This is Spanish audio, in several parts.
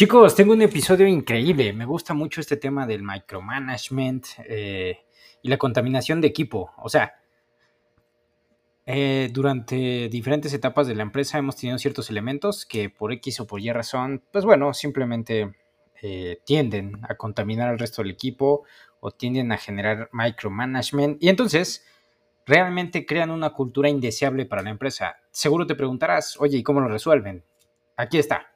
Chicos, tengo un episodio increíble. Me gusta mucho este tema del micromanagement eh, y la contaminación de equipo. O sea, eh, durante diferentes etapas de la empresa hemos tenido ciertos elementos que por X o por Y razón, pues bueno, simplemente eh, tienden a contaminar al resto del equipo o tienden a generar micromanagement. Y entonces realmente crean una cultura indeseable para la empresa. Seguro te preguntarás, oye, ¿y cómo lo resuelven? Aquí está.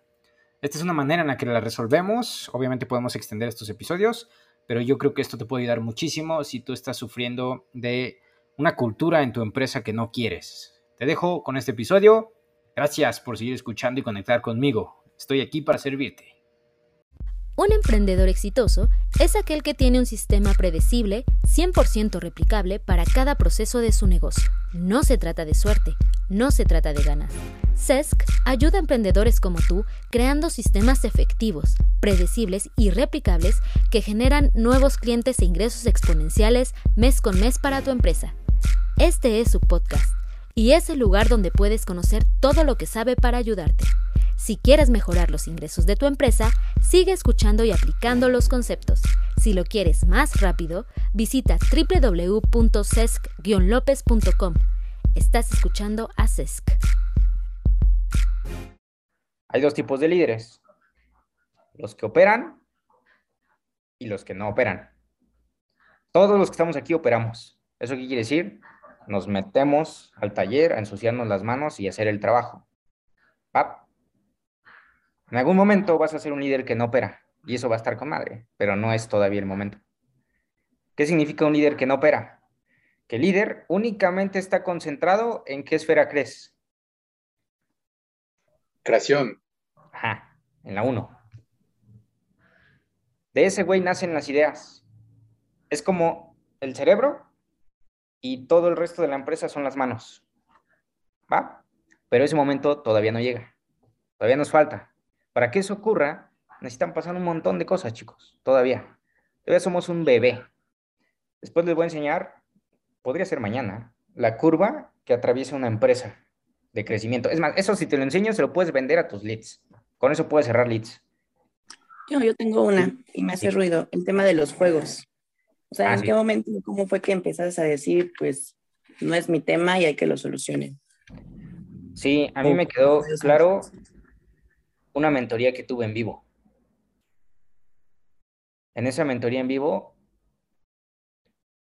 Esta es una manera en la que la resolvemos. Obviamente podemos extender estos episodios, pero yo creo que esto te puede ayudar muchísimo si tú estás sufriendo de una cultura en tu empresa que no quieres. Te dejo con este episodio. Gracias por seguir escuchando y conectar conmigo. Estoy aquí para servirte. Un emprendedor exitoso es aquel que tiene un sistema predecible, 100% replicable para cada proceso de su negocio. No se trata de suerte, no se trata de ganas. CESC ayuda a emprendedores como tú creando sistemas efectivos, predecibles y replicables que generan nuevos clientes e ingresos exponenciales mes con mes para tu empresa. Este es su podcast y es el lugar donde puedes conocer todo lo que sabe para ayudarte. Si quieres mejorar los ingresos de tu empresa, sigue escuchando y aplicando los conceptos. Si lo quieres más rápido, visita www.cesc-lopez.com. Estás escuchando a CESC. Hay dos tipos de líderes. Los que operan y los que no operan. Todos los que estamos aquí operamos. ¿Eso qué quiere decir? Nos metemos al taller a ensuciarnos las manos y hacer el trabajo. ¿Va? En algún momento vas a ser un líder que no opera y eso va a estar con madre, pero no es todavía el momento. ¿Qué significa un líder que no opera? Que el líder únicamente está concentrado en qué esfera crees. Creación. Ajá, en la 1. De ese güey nacen las ideas. Es como el cerebro y todo el resto de la empresa son las manos. ¿Va? Pero ese momento todavía no llega. Todavía nos falta. Para que eso ocurra, necesitan pasar un montón de cosas, chicos, todavía. Todavía somos un bebé. Después les voy a enseñar, podría ser mañana, la curva que atraviesa una empresa de crecimiento. Es más, eso si te lo enseño, se lo puedes vender a tus leads. Con eso puedes cerrar leads. Yo, yo tengo una y me hace ruido, el tema de los juegos. O sea, ¿en ah, qué momento, cómo fue que empezaste a decir, pues, no es mi tema y hay que lo solucionen? Sí, a mí me quedó claro una mentoría que tuve en vivo. En esa mentoría en vivo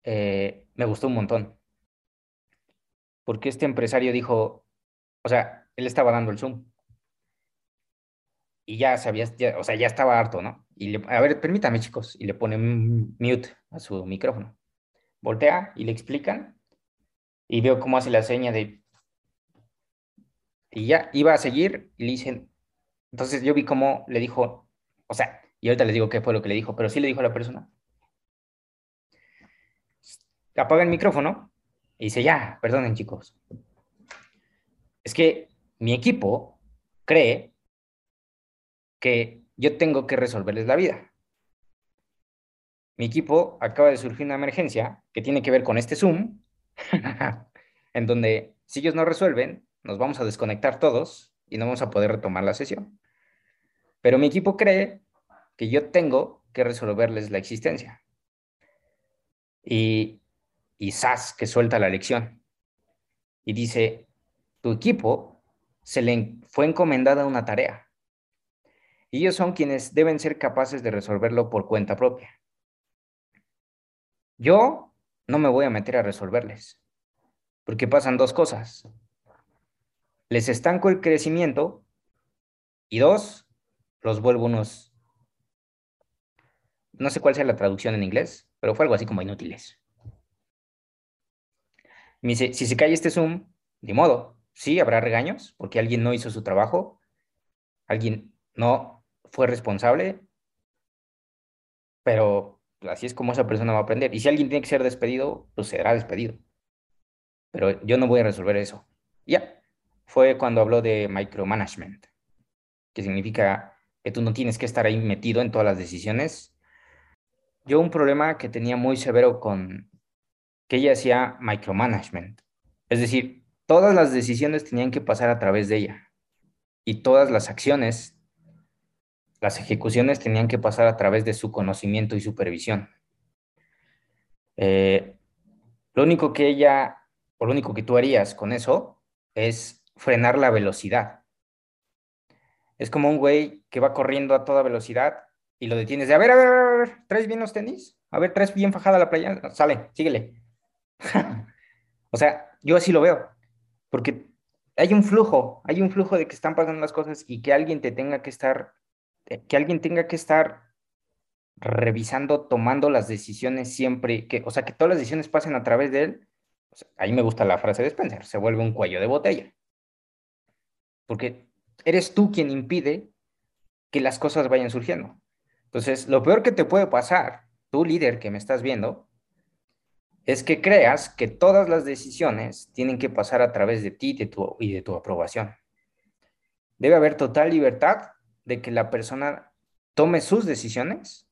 eh, me gustó un montón. Porque este empresario dijo, o sea, él estaba dando el Zoom. Y ya sabía, o sea, ya estaba harto, ¿no? Y le, a ver, permítame, chicos. Y le pone mute a su micrófono. Voltea y le explican. Y veo cómo hace la seña de. Y ya iba a seguir y le dicen, entonces yo vi cómo le dijo, o sea, y ahorita les digo qué fue lo que le dijo, pero sí le dijo a la persona. Apaga el micrófono y dice, ya, perdonen chicos. Es que mi equipo cree que yo tengo que resolverles la vida. Mi equipo acaba de surgir una emergencia que tiene que ver con este Zoom, en donde si ellos no resuelven, nos vamos a desconectar todos y no vamos a poder retomar la sesión. Pero mi equipo cree que yo tengo que resolverles la existencia. Y, y SAS que suelta la lección y dice, tu equipo se le fue encomendada una tarea. Y ellos son quienes deben ser capaces de resolverlo por cuenta propia. Yo no me voy a meter a resolverles, porque pasan dos cosas. Les estanco el crecimiento y dos, los vuelvo unos, no sé cuál sea la traducción en inglés, pero fue algo así como inútiles. Dice, si se cae este Zoom, de modo, sí, habrá regaños, porque alguien no hizo su trabajo, alguien no fue responsable, pero así es como esa persona va a aprender. Y si alguien tiene que ser despedido, pues será despedido. Pero yo no voy a resolver eso. Ya, fue cuando habló de micromanagement, que significa que tú no tienes que estar ahí metido en todas las decisiones. Yo un problema que tenía muy severo con que ella hacía micromanagement. Es decir, todas las decisiones tenían que pasar a través de ella y todas las acciones las ejecuciones tenían que pasar a través de su conocimiento y supervisión. Eh, lo único que ella, o lo único que tú harías con eso es frenar la velocidad. Es como un güey que va corriendo a toda velocidad y lo detienes de, a ver, a ver, a ver, ¿traes bien los tenis? A ver, ¿traes bien fajada la playa? Sale, síguele. o sea, yo así lo veo, porque hay un flujo, hay un flujo de que están pasando las cosas y que alguien te tenga que estar, que alguien tenga que estar revisando, tomando las decisiones siempre, que, o sea, que todas las decisiones pasen a través de él. ahí me gusta la frase de Spencer, se vuelve un cuello de botella. Porque eres tú quien impide que las cosas vayan surgiendo. Entonces, lo peor que te puede pasar, tú líder que me estás viendo, es que creas que todas las decisiones tienen que pasar a través de ti y de tu aprobación. Debe haber total libertad de que la persona tome sus decisiones,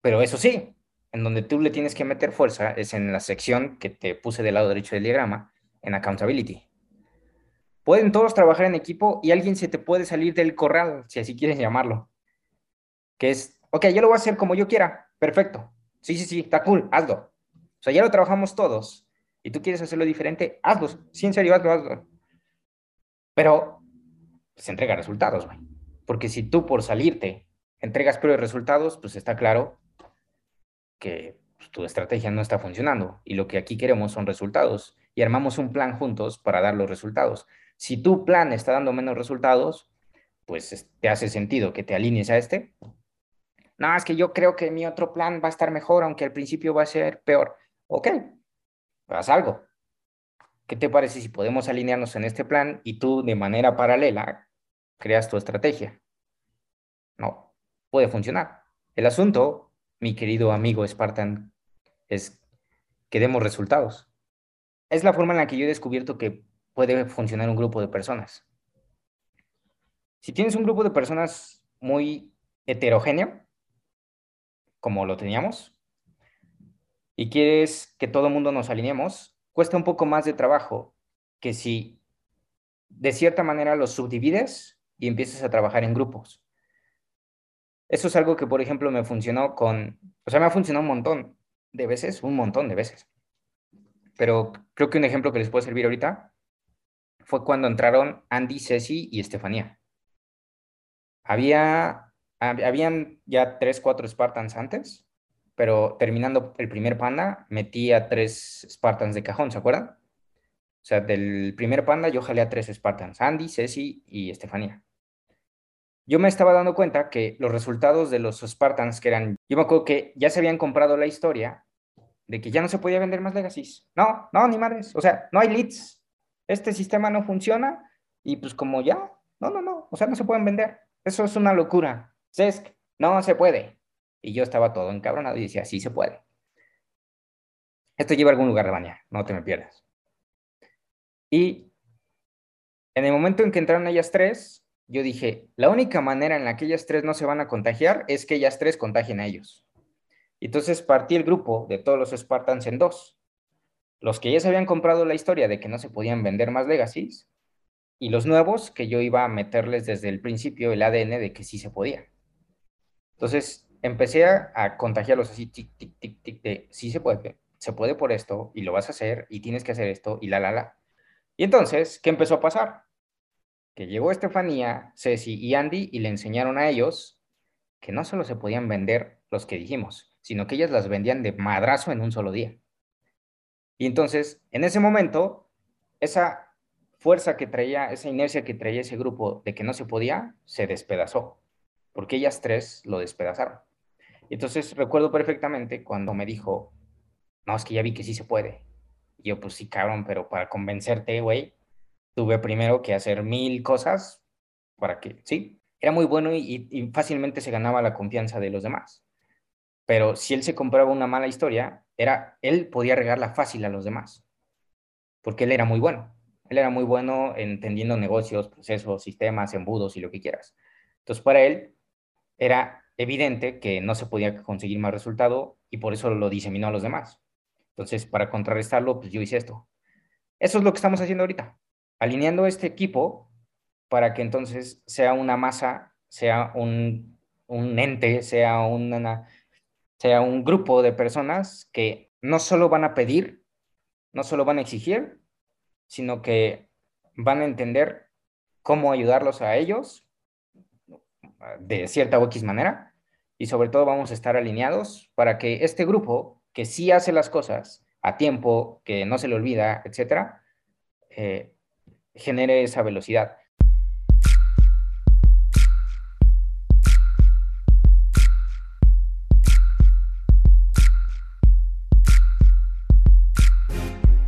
pero eso sí, en donde tú le tienes que meter fuerza es en la sección que te puse del lado derecho del diagrama, en accountability. Pueden todos trabajar en equipo y alguien se te puede salir del corral, si así quieres llamarlo. Que es, ok, yo lo voy a hacer como yo quiera, perfecto. Sí, sí, sí, está cool, hazlo. O sea, ya lo trabajamos todos y tú quieres hacerlo diferente, hazlo. Sí, en serio, hazlo, hazlo. Pero se entrega resultados, güey. Porque si tú por salirte entregas peores resultados, pues está claro que pues, tu estrategia no está funcionando. Y lo que aquí queremos son resultados. Y armamos un plan juntos para dar los resultados. Si tu plan está dando menos resultados, pues te hace sentido que te alinees a este. No, es que yo creo que mi otro plan va a estar mejor, aunque al principio va a ser peor. Ok, haz algo. ¿Qué te parece si podemos alinearnos en este plan y tú de manera paralela creas tu estrategia? No, puede funcionar. El asunto, mi querido amigo Spartan, es que demos resultados. Es la forma en la que yo he descubierto que puede funcionar un grupo de personas. Si tienes un grupo de personas muy heterogéneo, como lo teníamos, y quieres que todo el mundo nos alineemos, cuesta un poco más de trabajo que si de cierta manera los subdivides y empiezas a trabajar en grupos. Eso es algo que, por ejemplo, me funcionó con, o sea, me ha funcionado un montón de veces, un montón de veces. Pero creo que un ejemplo que les puede servir ahorita fue cuando entraron Andy, Ceci y Estefanía. Había, habían ya tres, cuatro Spartans antes, pero terminando el primer panda, metí a tres Spartans de cajón, ¿se acuerdan? O sea, del primer panda yo jalé a tres Spartans, Andy, Ceci y Estefanía. Yo me estaba dando cuenta que los resultados de los Spartans que eran, yo me acuerdo que ya se habían comprado la historia de que ya no se podía vender más Legacies. No, no, ni madres. O sea, no hay leads. Este sistema no funciona y pues como ya, no, no, no. O sea, no se pueden vender. Eso es una locura. CESC, no se puede. Y yo estaba todo encabronado y decía, sí se puede. Esto lleva a algún lugar de bañar, no te me pierdas. Y en el momento en que entraron ellas tres, yo dije, la única manera en la que ellas tres no se van a contagiar es que ellas tres contagien a ellos. Entonces partí el grupo de todos los Spartans en dos. Los que ya se habían comprado la historia de que no se podían vender más legacies y los nuevos que yo iba a meterles desde el principio el ADN de que sí se podía. Entonces, empecé a, contagiarlos así, tic, tic, tic, tic, de sí se puede, se puede por esto, y lo vas a hacer, y tienes que hacer esto, y la, la, la. Y entonces, ¿qué empezó a pasar? Que llegó Estefanía, Ceci y Andy y le enseñaron a ellos que no solo se podían vender los que dijimos, sino que ellas las vendían de madrazo en un solo día. Y entonces, en ese momento, esa fuerza que traía, esa inercia que traía ese grupo de que no se podía, se despedazó, porque ellas tres lo despedazaron. Y entonces recuerdo perfectamente cuando me dijo, no, es que ya vi que sí se puede. Y yo, pues sí, cabrón, pero para convencerte, güey, tuve primero que hacer mil cosas para que, sí, era muy bueno y, y, fácilmente se ganaba la confianza de los demás. Pero si él se compraba una mala historia, era, él podía regarla fácil a los demás, porque él era muy bueno. Él era muy bueno entendiendo negocios, procesos, sistemas, embudos y lo que quieras. Entonces, para él era evidente que no se podía conseguir más resultado y por eso lo diseminó a los demás. Entonces, para contrarrestarlo, pues yo hice esto. Eso es lo que estamos haciendo ahorita, alineando este equipo para que entonces sea una masa, sea un, un ente, sea, una, sea un grupo de personas que no solo van a pedir, no solo van a exigir, sino que van a entender cómo ayudarlos a ellos de cierta o X manera y sobre todo vamos a estar alineados para que este grupo que sí hace las cosas a tiempo, que no se le olvida, etcétera, eh, genere esa velocidad.